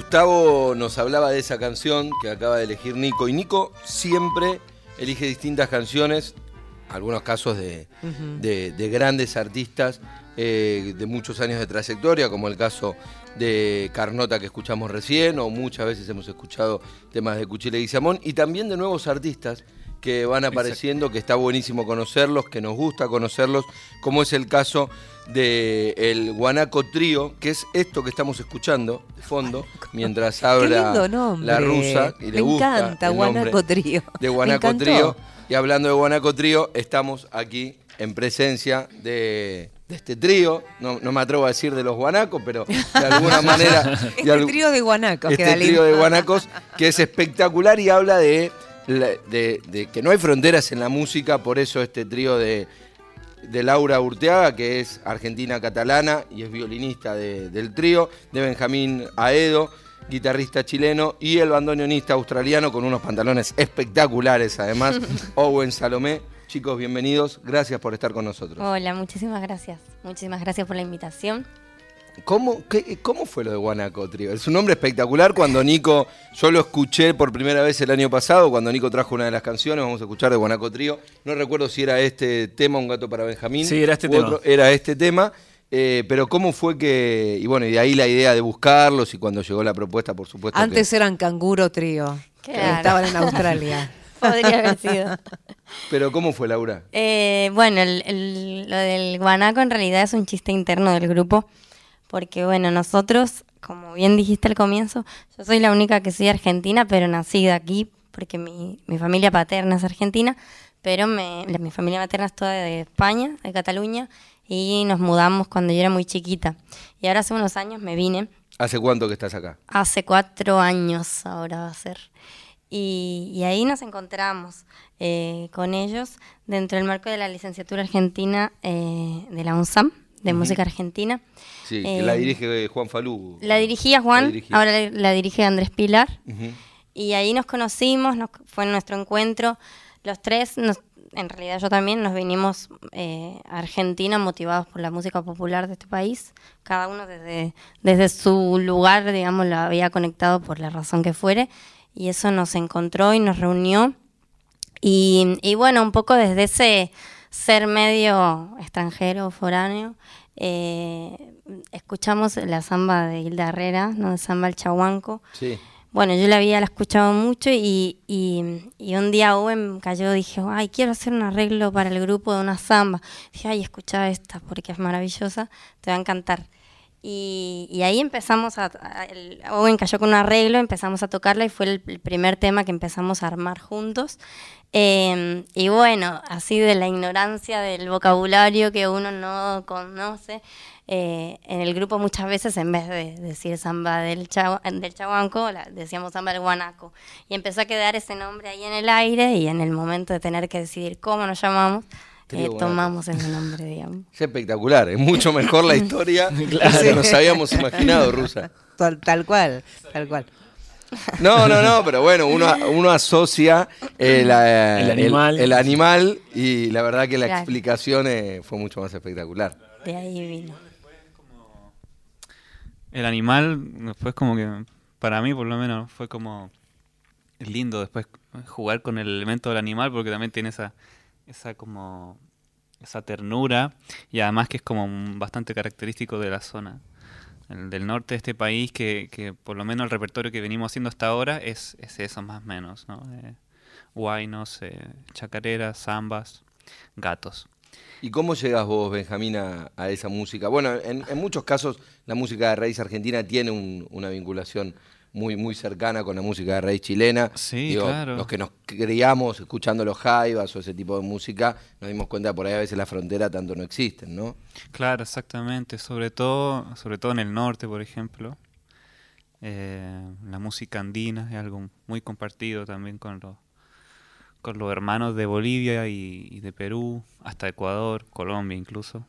Gustavo nos hablaba de esa canción que acaba de elegir Nico. Y Nico siempre elige distintas canciones, algunos casos de, de- de grandes artistas eh, de muchos años de trayectoria, como el caso de Carnota que escuchamos recién, o muchas veces hemos escuchado temas de Cuchile y Samón, y también de nuevos artistas que van apareciendo, que está buenísimo conocerlos, que nos gusta conocerlos, como es el caso de el Guanaco Trío, que es esto que estamos escuchando de fondo, mientras habla la rusa, y le Me gusta encanta, el Guanaco Trío. de Guanaco. Trío. Y hablando de Guanaco Trío, estamos aquí en presencia de, de este trío. No, no me atrevo a decir de los guanacos, pero de alguna manera. Este trío de guanacos. este queda trío de guanacos que es espectacular y habla de, la- de- de que no hay fronteras en la música, por eso este trío de, de Laura Urteaga, que es argentina catalana y es violinista de- del trío, de Benjamín Aedo, guitarrista chileno, y el bandoneonista australiano con unos pantalones espectaculares además, Owen Salomé. Chicos, bienvenidos, gracias por estar con nosotros. Hola, muchísimas gracias. Muchísimas gracias por la invitación. ¿Cómo, qué- ¿Cómo fue lo de Guanaco Trío? Es un nombre espectacular cuando Nico, yo lo escuché por primera vez el año pasado, cuando Nico trajo una de las canciones, vamos a escuchar de Guanaco Trío. No recuerdo si era este tema, Un gato para Benjamín. Sí, era este tema. otro, era este tema. eh, pero ¿cómo fue que, y bueno, y de ahí la idea de buscarlos y cuando llegó la propuesta, por supuesto. que- Antes eran canguro trío. que Claro. Estaban en Australia. Podría haber sido. pero ¿cómo fue, Laura? Eh, bueno, el- el- lo del guanaco en realidad es un chiste interno del grupo, porque bueno, nosotros, como bien dijiste al comienzo, yo soy la única que soy argentina, pero nacida aquí, porque mi, mi familia paterna es argentina, pero me- la- mi familia materna es toda de España, de Cataluña, y nos mudamos cuando yo era muy chiquita. Y ahora hace unos años me vine ¿Hace cuánto que estás acá? Hace cuatro años ahora va a ser. Y, y ahí nos encontramos eh, con ellos dentro del marco de la licenciatura argentina eh, de la UNSAM, de música argentina. Sí, que Eh, la dirige Juan Falú. La dirigía Juan, La dirigía. ahora la, la dirige Andrés Pilar. Y ahí nos conocimos, nos- fue nuestro encuentro. Los tres, nos- en realidad yo también, nos vinimos eh, a Argentina motivados por la música popular de este país. Cada uno desde, desde su lugar, digamos, lo había conectado por la razón que fuere. Y eso nos encontró y nos reunió. Y, y bueno, un poco desde ese ser medio extranjero, foráneo, eh, escuchamos la samba de Hilda Herrera, ¿no? de samba El Chahuanco. Sí. Bueno, yo la había la escuchado mucho y, y, y un día Owen cayó, dije, ay, quiero hacer un arreglo para el grupo de una samba. Dije, ay, escucha esta porque es maravillosa, te va a encantar. Y, y ahí empezamos a, el- Owen cayó con un arreglo, empezamos a tocarla y fue el, primer tema que empezamos a armar juntos. Eh, y bueno, así de la ignorancia del vocabulario que uno no conoce, eh, en el grupo muchas veces en vez de decir samba del, chau- del decíamos samba del guanaco. Y empezó a quedar ese nombre ahí en el aire y en el momento de tener que decidir cómo nos llamamos, Eh, tomamos ese nombre, digamos. Es espectacular, es mucho mejor la historia de que nos habíamos imaginado, Rusa. Tal, tal cual, tal cual. No, no, no, pero bueno, uno, uno asocia eh, El animal. el animal y la verdad que la Claro. explicación eh, fue mucho más espectacular. De ahí vino. El animal, después como que, para mí por lo menos, fue como lindo después jugar con el elemento del animal porque también tiene esa, esa como, esa ternura y además que es como bastante característico de la zona el del norte de este país que, que por lo menos el repertorio que venimos haciendo hasta ahora es, es eso más o menos, ¿no? Eh, guainos, eh, chacareras, zambas, gatos. ¿Y cómo llegas vos, Benjamín, a, a esa música? Bueno, en, en muchos casos la música de raíz argentina tiene un- una vinculación muy, muy cercana con la música de raíz chilena. Sí, claro. Los que nos criamos escuchando los jaivas o ese tipo de música, nos dimos cuenta por ahí a veces la frontera tanto no existen, ¿no? Claro, exactamente. Sobre todo, sobre todo en el norte, por ejemplo. Eh, la música andina es algo muy compartido también con los, con los hermanos de Bolivia y, y de Perú, hasta Ecuador, Colombia incluso.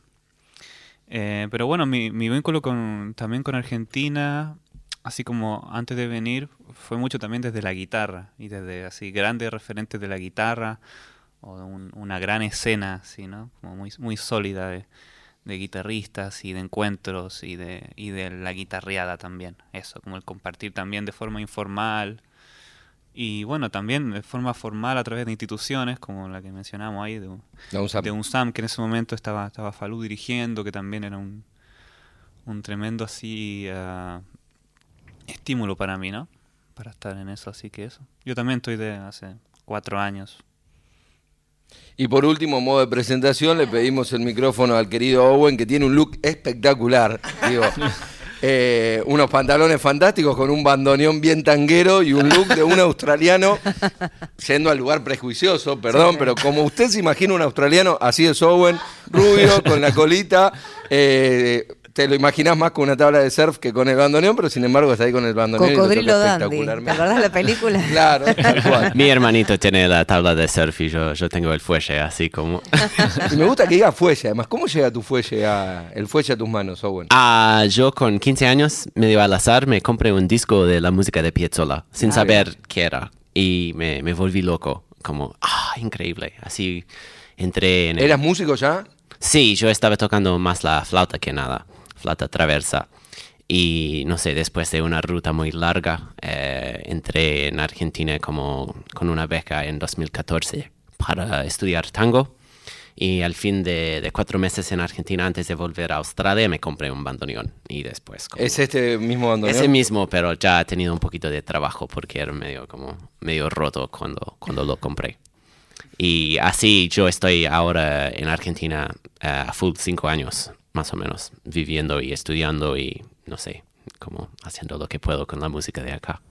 Eh, pero bueno, mi, mi vínculo con, también con Argentina, así como antes de venir, fue mucho también desde la guitarra y desde así grandes referentes de la guitarra o un- una gran escena, así, ¿no? Como muy, muy sólida de, de guitarristas y de encuentros y de, y de la guitarreada también. Eso, como el compartir también de forma informal. Y bueno, también de forma formal a través de instituciones como la que mencionamos ahí, de, UNSAM. de UNSAM, que en ese momento estaba, estaba Falú dirigiendo, que también era un, un tremendo así ah, estímulo para mí, ¿no? Para estar en eso, así que eso. Yo también estoy de hace cuatro años. Y por último, modo de presentación, le pedimos el micrófono al querido Owen, que tiene un look espectacular. Digo, eh, unos pantalones fantásticos con un bandoneón bien tanguero y un look de un australiano, yendo al lugar prejuicioso, perdón, pero como usted se imagina un australiano, así es Owen, rubio, con la colita. eh, te lo imaginas más con una tabla de surf que con el bandoneón, pero sin embargo está ahí con el bandoneón. y lo Cocodrilo toca Dandy. ¿Te acordás de la película? Claro, tal cual. Mi hermanito tiene la tabla de surf y yo, yo tengo el fuelle, así como... Y me gusta que diga fuelle, además. ¿Cómo llega tu fuelle a, el fuelle a tus manos, Owen? Ah, yo con 15 años, medio al azar, me compré un disco de la música de Piazzolla, sin Ah, saber qué era. Y me, me volví loco, como, ah, increíble. Así entré en el... ¿Eras músico ya? Sí, yo estaba tocando más la flauta que nada, flauta traversa. Y no sé, después de una ruta muy larga, eh, entré en Argentina como con una beca en 2014 para estudiar tango. Y al fin de, de cuatro meses en Argentina, antes de volver a Australia, me compré un bandoneón. Y después... como- ¿Es este mismo bandoneón? ese mismo, pero ya ha tenido un poquito de trabajo porque era medio como medio roto cuando, cuando lo compré. Y así yo estoy ahora en Argentina eh, a full cinco años, más o menos, viviendo y estudiando y no sé, como haciendo lo que puedo con la música de acá.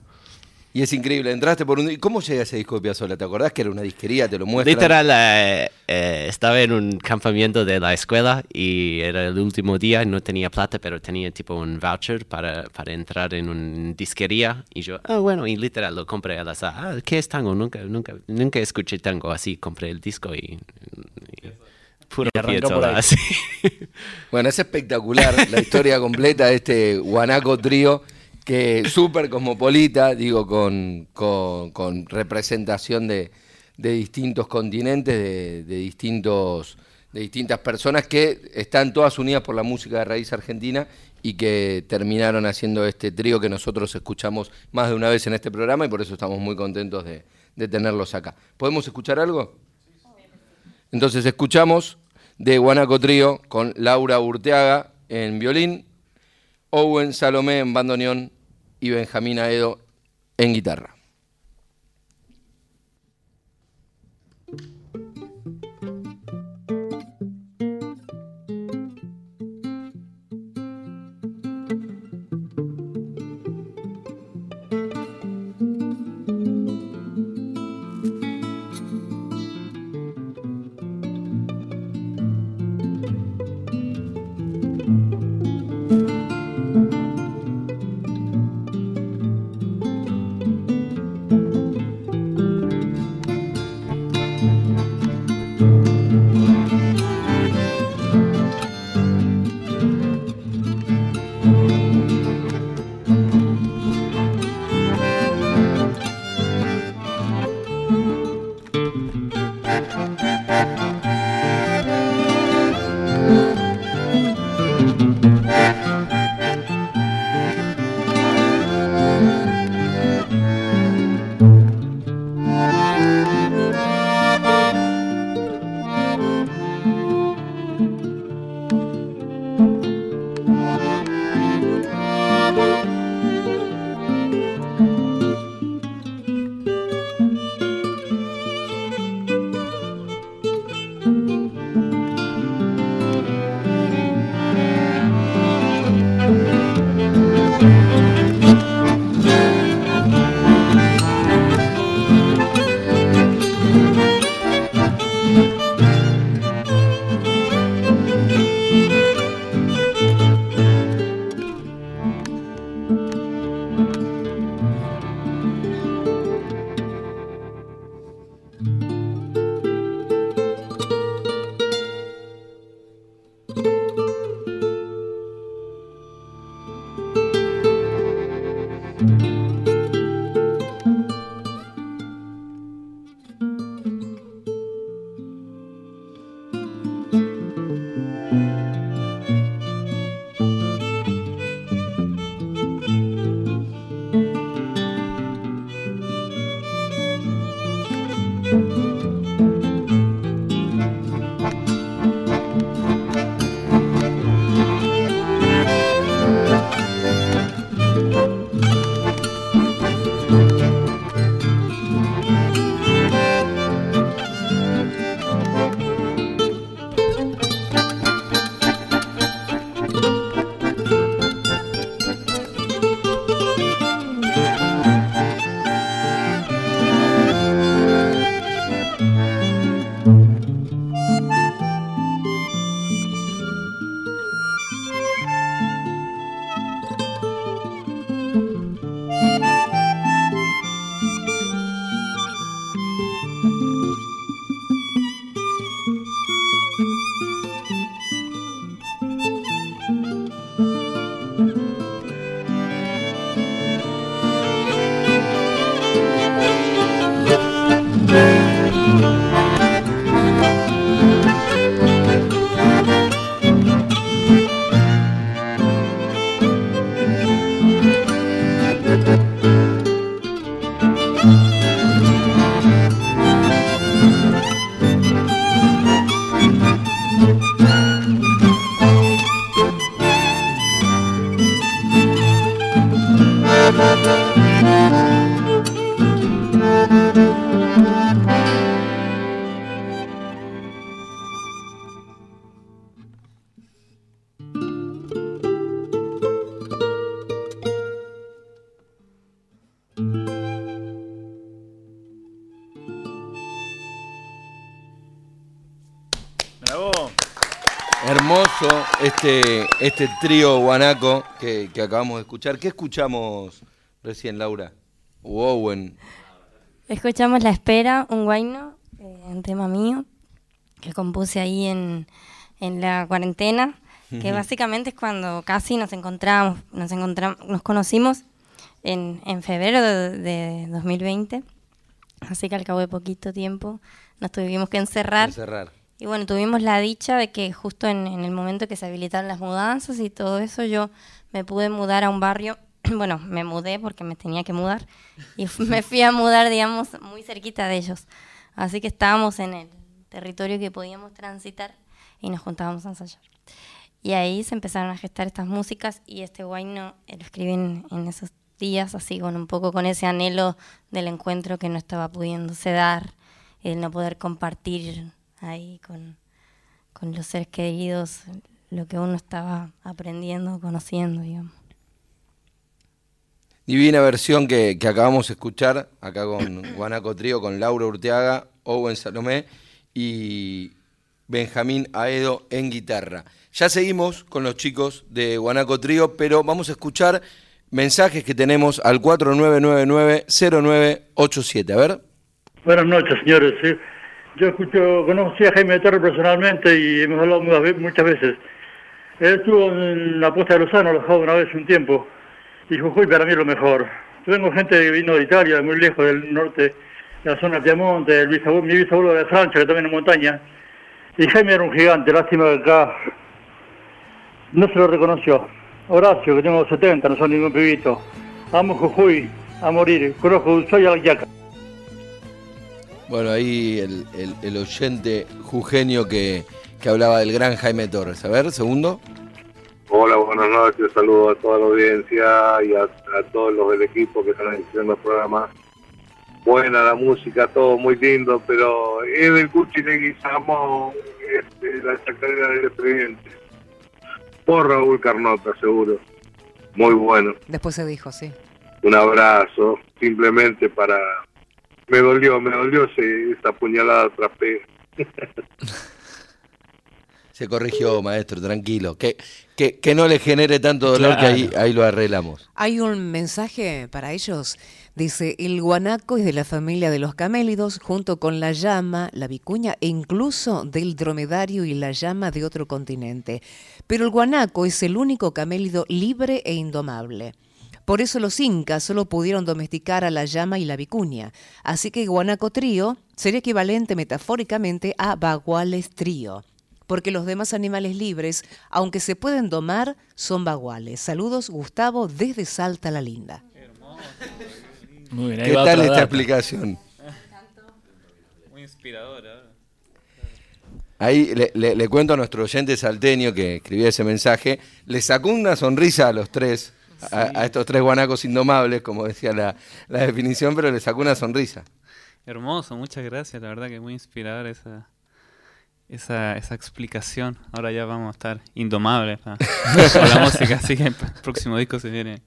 Y es increíble, entraste por un... ¿y ¿Cómo llega ese disco de Piazzolla? ¿Te acordás que era una disquería? ¿Te lo muestran? Literal, eh, eh, estaba en un campamento de la escuela y era el último día, no tenía plata, pero tenía tipo un voucher para, para entrar en una disquería y yo, ah, bueno, y literal lo compré al azar. Ah, ¿qué es tango? Nunca, nunca, nunca escuché tango, así compré el disco y... y puro Y arrancó por Piazzolla, ahí. así. Bueno, es espectacular la historia completa de este guanaco trío que súper cosmopolita, digo, con, con- con representación de, de distintos continentes, de, de distintos, de distintas personas que están todas unidas por la música de raíz argentina y que terminaron haciendo este trío que nosotros escuchamos más de una vez en este programa y por eso estamos muy contentos de, de tenerlos acá. ¿Podemos escuchar algo? Entonces escuchamos de Guanaco Trío con Laura Urteaga en violín, Owen Salomé en bandoneón y Benjamín Aedo en guitarra. Este, este trío guanaco que, que acabamos de escuchar. ¿Qué escuchamos recién, Laura? O Owen. Escuchamos La Espera, un guayno, eh, un tema mío, que compuse ahí en, en la cuarentena, que básicamente es cuando casi nos encontramos, nos encontramos, nos conocimos en, en febrero de, de 2020, así que al cabo de poquito tiempo nos tuvimos que encerrar. Cerrar. Y bueno, tuvimos la dicha de que justo en, el momento que se habilitaron las mudanzas y todo eso, yo me pude mudar a un barrio, bueno, me mudé porque me tenía que mudar, y me fui a mudar, digamos, muy cerquita de ellos. Así que estábamos en el territorio que podíamos transitar y nos juntábamos a ensayar. Y ahí se empezaron a gestar estas músicas y este guayno eh, lo escribí en, en esos días, así con un poco con ese anhelo del encuentro que no estaba pudiéndose dar, el no poder compartir ahí con, con los seres queridos lo que uno estaba aprendiendo, conociendo, digamos. Divina versión que, que acabamos de escuchar acá con Guanaco Trío, con Laura Urteaga, Owen Salomé y Benjamín Aedo en guitarra. Ya seguimos con los chicos de Guanaco Trío, pero vamos a escuchar mensajes que tenemos al 4999-0987. A ver. Buenas noches, señores. Sí, Yo escucho, conocí a Jaime Torres personalmente y hemos hablado muchas ve- muchas veces. Él estuvo en la puesta de Lozano, alojado una vez un tiempo, y Jujuy para mí es lo mejor. Yo tengo gente que vino de Italia, muy lejos del norte, de la zona de Piamonte, el bisabuelo- mi bisabuelo de Francia, que también es montaña. Y Jaime era un gigante, lástima que acá no se lo reconoció. Horacio, que tengo 70, no soy ningún pibito. Amo Jujuy, a morir. Conozco Ushuaia y Alyaca. Bueno, ahí el, el- el oyente jujeño que, que hablaba del gran Jaime Torres. A ver, segundo. Hola, buenas noches, saludos a toda la audiencia y a, a todos los del equipo que están haciendo el programa. Buena la música, todo muy lindo, pero es del Cuchi Leguizamo, este, la chacarera del expediente. Por Raúl Carnota, seguro. Muy bueno. Después se dijo, sí. Un abrazo, simplemente para... Me dolió, me dolió ese- esa puñalada trapé. Se corrigió, maestro, tranquilo. Que, que, que no le genere tanto dolor que ahí, ahí lo arreglamos. Hay un mensaje para ellos. Dice, el guanaco es de la familia de los camélidos, junto con la llama, la vicuña e incluso del dromedario y la llama de otro continente. Pero el guanaco es el único camélido libre e indomable. Por eso los incas solo pudieron domesticar a la llama y la vicuña. Así que guanaco trío sería equivalente metafóricamente a baguales trío. Porque los demás animales libres, aunque se pueden domar, son baguales. Saludos, Gustavo, desde Salta la Linda. Muy bien, ¿Qué tal esta data. explicación? Muy inspiradora. Ahí le, le- le cuento a nuestro oyente salteño que escribió ese mensaje, le sacó una sonrisa a los tres, a, a estos tres guanacos indomables, como decía la, la definición, pero le sacó una sonrisa. Hermoso, muchas gracias. La verdad que muy inspiradora esa, esa, esa explicación. Ahora ya vamos a estar indomables pa- con la música, así que el próximo disco se viene.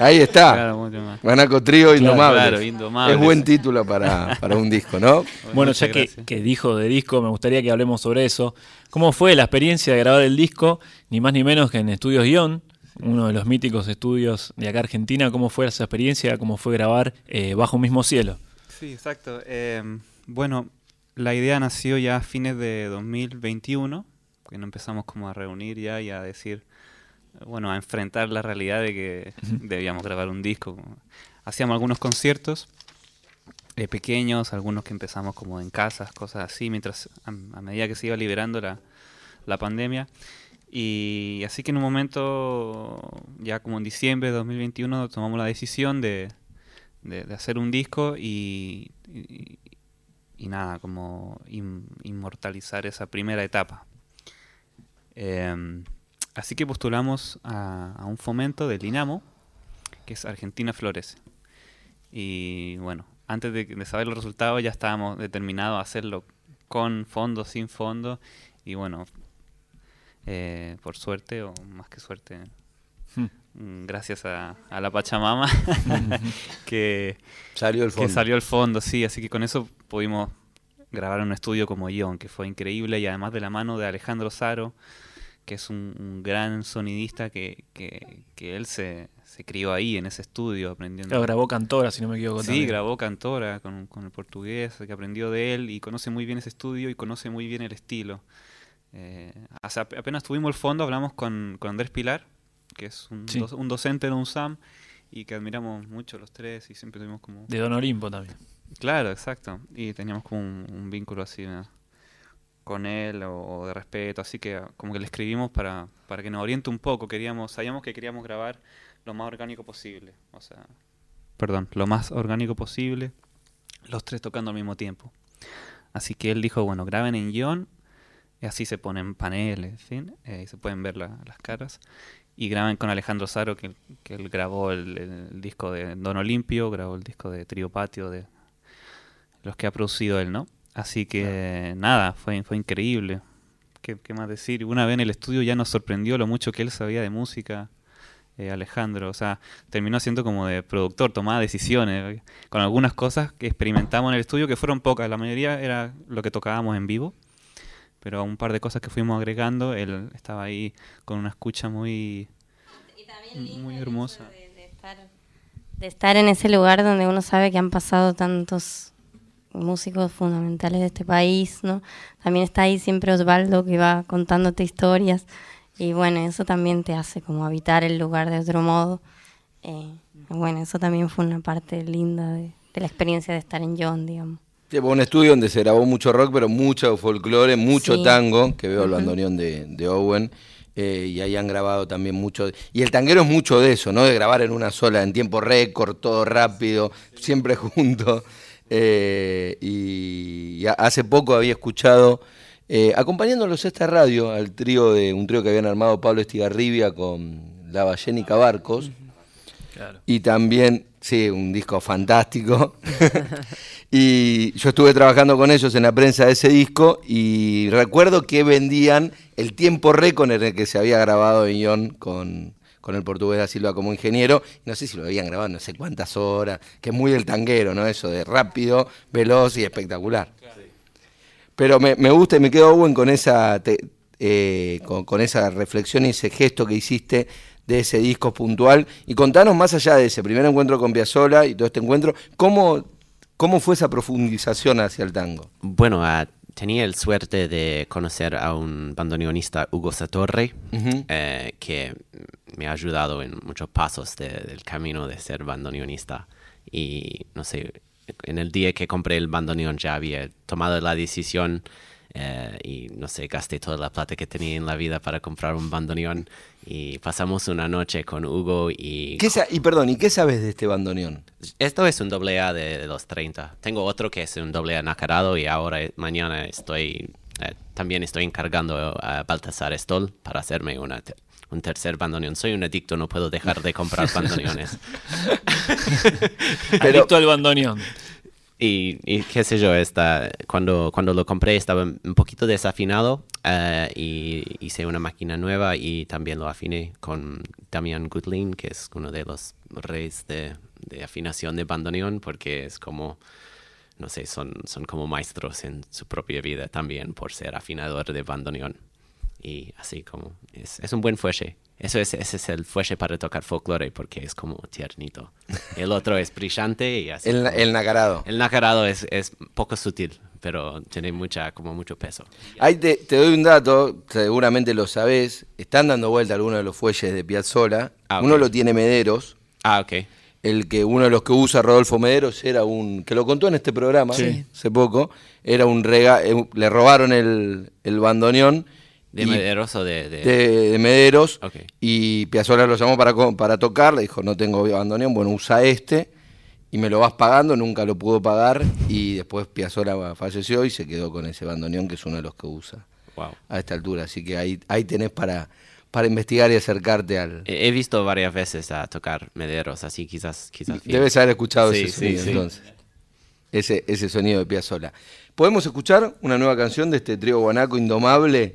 Ahí está. Claro, mucho más. Guanaco Trío Indomables. claro, Indomables. Es buen título para, para un disco, ¿no? Bueno, Muchas ya que, que dijo de disco, me gustaría que hablemos sobre eso. ¿Cómo fue la experiencia de grabar el disco? Ni más ni menos que en Estudios Guión, uno de los míticos estudios de acá Argentina. ¿Cómo fue esa experiencia? ¿Cómo fue grabar eh, Bajo un mismo cielo? Sí, exacto. Eh, bueno, la idea nació ya a fines de 2021, cuando empezamos como a reunir ya y a decir, bueno, a enfrentar la realidad de que debíamos grabar un disco. Hacíamos algunos conciertos eh, pequeños, algunos que empezamos como en casas, cosas así, mientras a, a medida que se iba liberando la, la pandemia. Y así que en un momento, ya como en diciembre de 2021, tomamos la decisión de, de, hacer un disco y, y, nada, como in- inmortalizar esa primera etapa. Em, así que postulamos a, un fomento del INAMO que es Argentina Florece. Y bueno, antes de, de saber los resultados ya estábamos determinados a hacerlo con fondo, sin fondo. Y bueno, eh, por suerte, o más que suerte, Hmm. mm, gracias a, a la Pachamama, que, Salió el que fondo. salió el fondo, sí. Así que con eso pudimos grabar en un estudio como Ion, que fue increíble. Y además de la mano de Alejandro Saro, que es un, un gran sonidista que, que, que él se, se crió ahí en ese estudio aprendiendo. Claro, grabó Cantora, si no me equivoco. Sí, también. grabó Cantora con, con el portugués, que aprendió de él y conoce muy bien ese estudio y conoce muy bien el estilo. Eh, apenas tuvimos el fondo, hablamos con, con Andrés Pilar, que es un, Sí. doc- un docente UNSAM y que admiramos mucho los tres y siempre tuvimos como... De Don Olimpo también. Claro, exacto. Y teníamos como un, un vínculo así ¿no? con él o, o de respeto, así que como que le escribimos para, para que nos oriente un poco. Queríamos, sabíamos que queríamos grabar lo más orgánico posible, o sea, perdón, lo más orgánico posible, los tres tocando al mismo tiempo. Así que él dijo, bueno, graben en guion, y así se ponen paneles, en fin, eh, y se pueden ver la- las caras. Y graben con Alejandro Saro, que, que él grabó el, el disco de Don Olimpio, grabó el disco de Trío Patio, de los que ha producido él, ¿no? Así que nada, fue, fue increíble. ¿Qué, qué más decir? Una vez en el estudio ya nos sorprendió lo mucho que él sabía de música, eh, Alejandro. O sea, terminó siendo como de productor, tomaba decisiones, eh, con algunas cosas que experimentamos en el estudio, que fueron pocas. La mayoría era lo que tocábamos en vivo. Pero un par de cosas que fuimos agregando, él estaba ahí con una escucha muy, muy hermosa. de estar, de estar en ese lugar donde uno sabe que han pasado tantos músicos fundamentales de este país, ¿no? También está ahí siempre Osvaldo que va contándote historias y bueno, eso también te hace como habitar el lugar de otro modo. Eh, bueno, eso también fue una parte linda de, de la experiencia de estar en John, digamos. Sí, fue un estudio donde se grabó mucho rock, pero mucho folclore, mucho Sí. tango, que veo el bandoneón de, de Owen. eh, y ahí han grabado también mucho. Y el tanguero es mucho de eso, ¿no? De grabar en una sola, en tiempo récord, todo rápido, siempre juntos. Eh, y, hace poco había escuchado, eh, acompañándolos a esta radio, al trío de un trío que habían armado Pablo Estigarribia con La Ballénica Barcos. Claro. Y también, sí, un disco fantástico. y yo estuve trabajando con ellos en la prensa de ese disco y recuerdo que vendían el tiempo récord en el que se había grabado Ion con, con el portugués da Silva como ingeniero. No sé si lo habían grabado no sé cuántas horas, que es muy del tanguero, ¿no? Eso de rápido, veloz y espectacular. Pero me, me gusta y me quedo buen con esa, te- eh, con, con esa reflexión y ese gesto que hiciste de ese disco puntual. Y contanos más allá de ese primer encuentro con Piazzolla y todo este encuentro, ¿cómo, cómo fue esa profundización hacia el tango? Bueno, ah, tenía el suerte de conocer a un bandoneonista, Hugo Satorre, eh, que me ha ayudado en muchos pasos de- del camino de ser bandoneonista. Y no sé, en el día que compré el bandoneón ya había tomado la decisión eh, y no sé, gasté toda la plata que tenía en la vida para comprar un bandoneón. Y pasamos una noche con Hugo y ¿Qué sa- y perdón, ¿y qué sabes de este bandoneón? esto es un doble A de, de los 30. Tengo otro que es un doble A nacarado y ahora eh, mañana estoy eh, también estoy encargando a Baltasar Stoll para hacerme una te- un tercer bandoneón. Soy un adicto, no puedo dejar de comprar bandoneones. Adicto al bandoneón. Y, qué sé yo, esta, cuando, cuando lo compré estaba un poquito desafinado eh, y hice una máquina nueva y también lo afiné con Damian Goodlin, que es uno de los reyes de, de afinación de bandoneón, porque es como, no sé, son, son como maestros en su propia vida también por ser afinador de bandoneón. Y así como, es, es un buen fuelle. Eso es, ese es el fuelle para tocar folclore porque es como tiernito. El otro es brillante y así. El, como- el nacarado. el nacarado es, es poco sutil, pero tiene mucha, como mucho peso. Ahí te, te doy un dato, seguramente lo sabés. Están dando vuelta algunos de los fuelles de Piazzola. Ah, ok. Uno lo tiene Mederos. Ah, ok. el que uno de los que usa Rodolfo Mederos era un que lo contó en este programa Sí. hace poco era un rega eh, le robaron el, el bandoneón ¿De y- Mederos o de...? de- de, de Mederos y Piazzolla lo llamó para, para tocar le dijo no tengo bandoneón bueno usa este y me lo vas pagando nunca lo pudo pagar y después Piazzolla falleció y se quedó con ese bandoneón que es uno de los que usa Wow. a esta altura así que ahí ahí tenés para para investigar y acercarte al... He visto varias veces a tocar mederos, así quizás... quizás. Debes haber escuchado Sí, ese sí, sonido, sí. entonces. Ese, ese sonido de Piazzolla. ¿Podemos escuchar una nueva canción de este trío guanaco indomable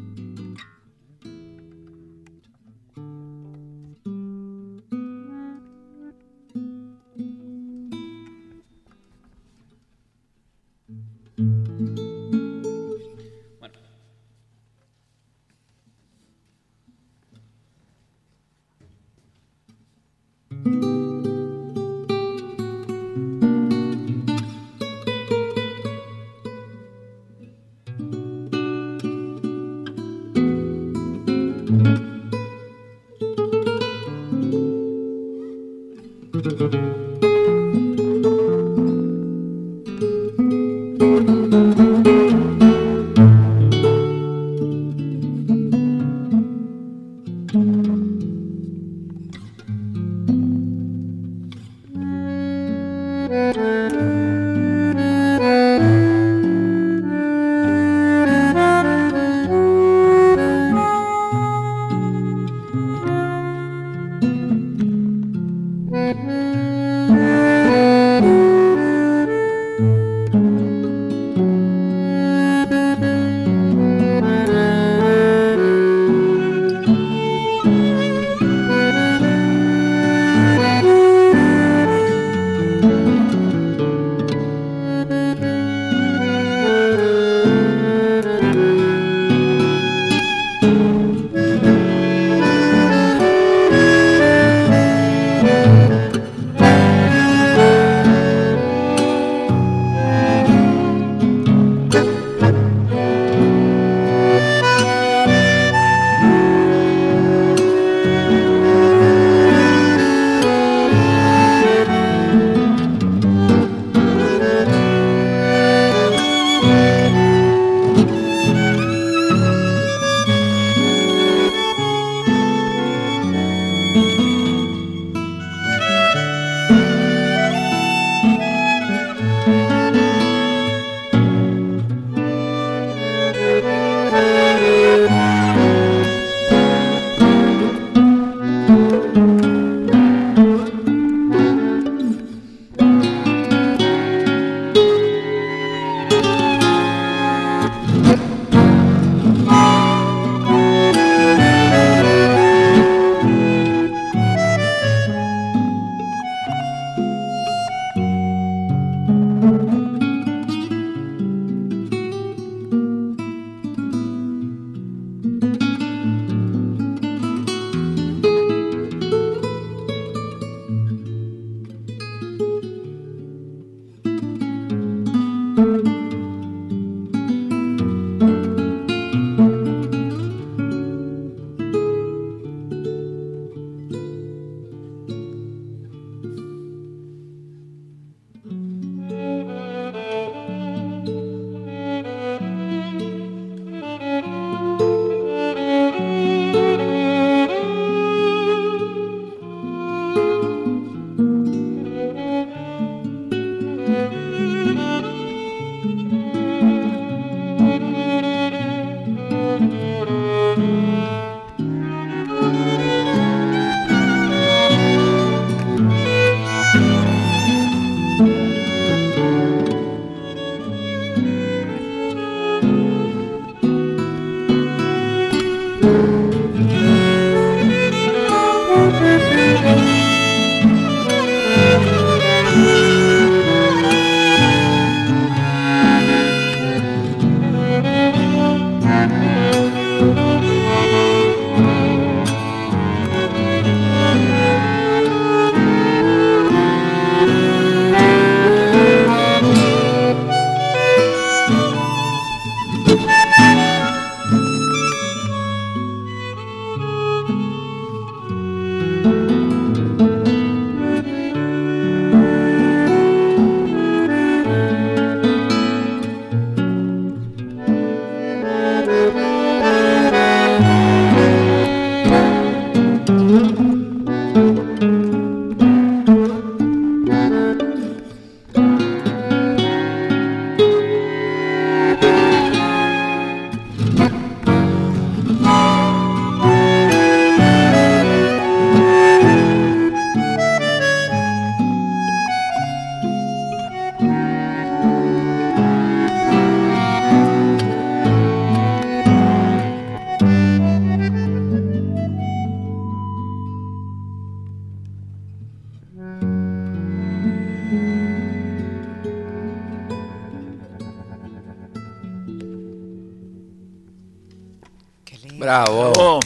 Bravo. Oh,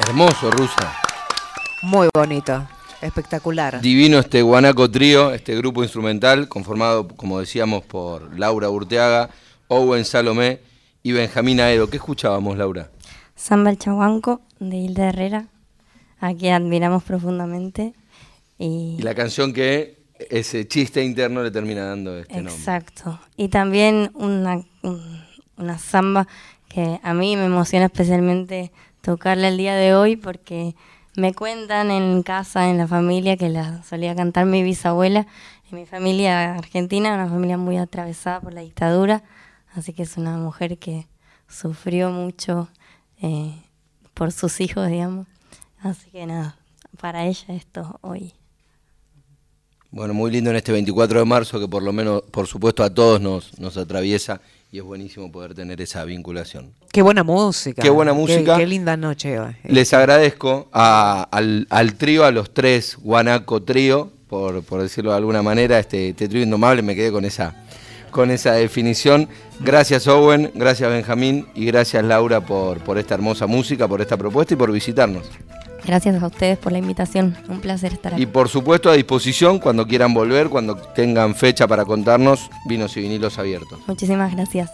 Hermoso, Rusa. Muy bonito, espectacular. Divino este Guanaco Trío, este grupo instrumental conformado, como decíamos, por Laura Urteaga, Owen Salomé y Benjamín Aedo. ¿Qué escuchábamos, Laura? Samba el Chahuanco de Hilda Herrera, a quien admiramos profundamente. Y, Y la canción que ese chiste interno le termina dando este nombre. Exacto. Y también una, un- una samba que a mí me emociona especialmente tocarla el día de hoy porque me cuentan en casa, en la familia, que la solía cantar mi bisabuela. En mi familia argentina, una familia muy atravesada por la dictadura, así que es una mujer que sufrió mucho eh, por sus hijos, digamos. Así que nada, para ella esto hoy. Bueno, muy lindo en este 24 de marzo que por lo menos, por supuesto, a todos nos, nos atraviesa y es buenísimo poder tener esa vinculación. Qué buena música. Qué buena música. Qué, linda noche hoy. Les agradezco a- al, al trío, a los tres Guanaco Trío, por, por decirlo de alguna manera, este, este trío indomable, me quedé con esa, con esa definición. Gracias Owen, gracias Benjamín y gracias Laura por, por esta hermosa música, por esta propuesta y por visitarnos. Gracias a ustedes por la invitación, un placer estar aquí. Y por supuesto a disposición cuando quieran volver, cuando tengan fecha para contarnos, vinos y vinilos abiertos. Muchísimas gracias.